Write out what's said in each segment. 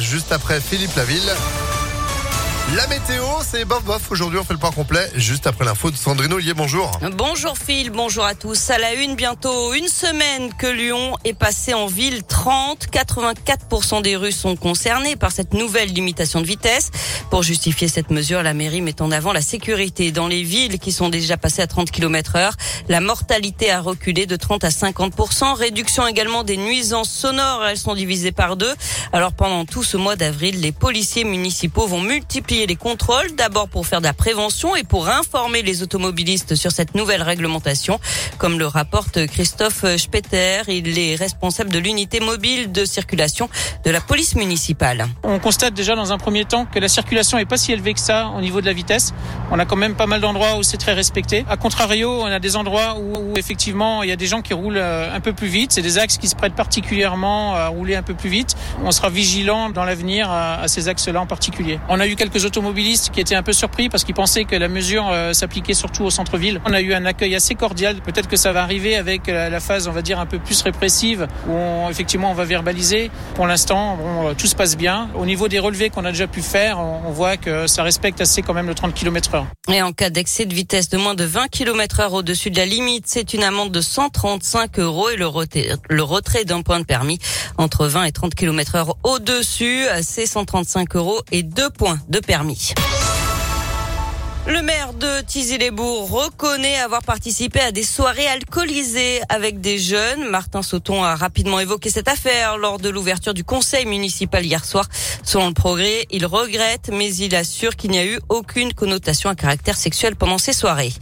juste après Philippe Laville. La météo, c'est bof bof. Aujourd'hui, on fait le point complet juste après l'info de Sandrine Ollier. Bonjour. Bonjour Phil, bonjour à tous. À la une, bientôt une semaine que Lyon est passé en ville 30. 84% des rues sont concernées par cette nouvelle limitation de vitesse. Pour justifier cette mesure, la mairie met en avant la sécurité dans les villes qui sont déjà passées à 30 km heure. La mortalité a reculé de 30 à 50%. Réduction également des nuisances sonores. Elles sont divisées par deux. Alors pendant tout ce mois d'avril, les policiers municipaux vont multiplier les contrôles, d'abord pour faire de la prévention et pour informer les automobilistes sur cette nouvelle réglementation, comme le rapporte Christophe Spetter. Il est responsable de l'unité mobile de circulation de la police municipale. On constate déjà dans un premier temps que la circulation est pas si élevée que ça au niveau de la vitesse. On a quand même pas mal d'endroits où c'est très respecté. A contrario, on a des endroits où, effectivement il y a des gens qui roulent euh, un peu plus vite. C'est des axes qui se prêtent particulièrement à rouler un peu plus vite. On sera vigilant dans l'avenir à, à ces axes-là en particulier. On a eu quelques automobilistes qui étaient un peu surpris parce qu'ils pensaient que la mesure euh, s'appliquait surtout au centre-ville. On a eu un accueil assez cordial. Peut-être que ça va arriver avec euh, la phase, on va dire, un peu plus répressive où on, effectivement on va verbaliser. Pour l'instant, bon, euh, tout se passe bien. Au niveau des relevés qu'on a déjà pu faire, on, voit que ça respecte assez quand même le 30 km heure. Et en cas d'excès de vitesse de moins de 20 km heure au-dessus de la limite, c'est une amende de 135 euros et le retrait, le retrait d'un point de permis entre 20 et 30 km heure au-dessus, c'est 135 euros et deux points de permis Le maire de Tizy-les-Bourgs reconnaît avoir participé à des soirées alcoolisées avec des jeunes. Martin Sauton a rapidement évoqué cette affaire lors de l'ouverture du conseil municipal hier soir. Selon le progrès, il regrette, mais il assure qu'il n'y a eu aucune connotation à caractère sexuel pendant ces soirées.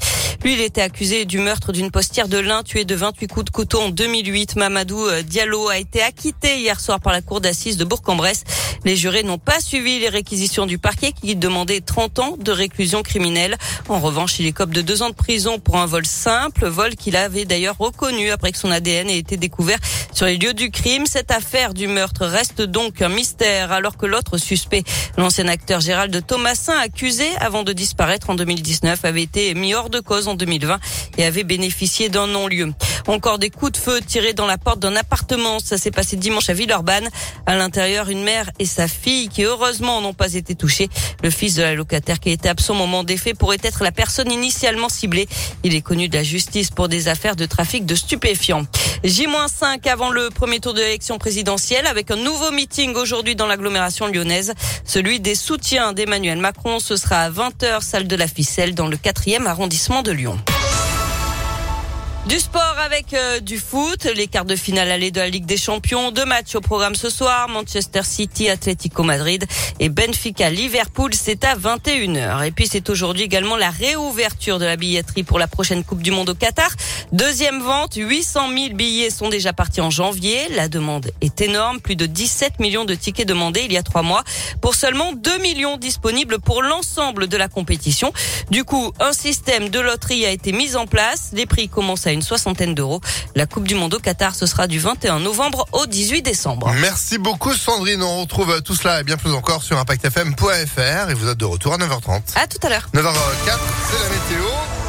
Lui, il était accusé du meurtre d'une postière de l'Ain tuée de 28 coups de couteau en 2008. Mamadou euh, Diallo a été acquitté hier soir par la cour d'assises de Bourg-en-Bresse. Les jurés n'ont pas suivi les réquisitions du parquet qui demandait 30 ans de réclusion criminelle. En revanche, il écope de deux ans de prison pour un vol simple, vol qu'il avait d'ailleurs reconnu après que son ADN ait été découvert sur les lieux du crime. Cette affaire du meurtre reste donc un mystère alors que l'autre suspect, l'ancien acteur Gérald Thomasin, accusé avant de disparaître en 2019, avait été mis hors de cause 2020 et avait bénéficié d'un non-lieu. Encore des coups de feu tirés dans la porte d'un appartement. Ça s'est passé dimanche à Villeurbanne. À l'intérieur, une mère et sa fille qui heureusement n'ont pas été touchées. Le fils de la locataire qui était absent au moment des faits pourrait être la personne initialement ciblée. Il est connu de la justice pour des affaires de trafic de stupéfiants. J-5 avant le premier tour de l'élection présidentielle avec un nouveau meeting aujourd'hui dans l'agglomération lyonnaise. Celui des soutiens d'Emmanuel Macron. Ce sera à 20h, salle de la Ficelle dans le 4e arrondissement de Lyon. Du sport avec euh, du foot, les quarts de finale allées de la Ligue des Champions, deux matchs au programme ce soir, Manchester City, Atlético Madrid et Benfica Liverpool, c'est à 21h. Et puis c'est aujourd'hui également la réouverture de la billetterie pour la prochaine Coupe du Monde au Qatar. Deuxième vente, 800 000 billets sont déjà partis en janvier. La demande est énorme, plus de 17 millions de tickets demandés il y a trois mois pour seulement 2 millions disponibles pour l'ensemble de la compétition. Du coup, un système de loterie a été mis en place. Les prix commencent à une soixantaine d'euros. La Coupe du Monde au Qatar, ce sera du 21 novembre au 18 décembre. Merci beaucoup Sandrine. On retrouve tout cela et bien plus encore sur ImpactFM.fr et vous êtes de retour à 9h30. À tout à l'heure. 9h04, c'est la météo.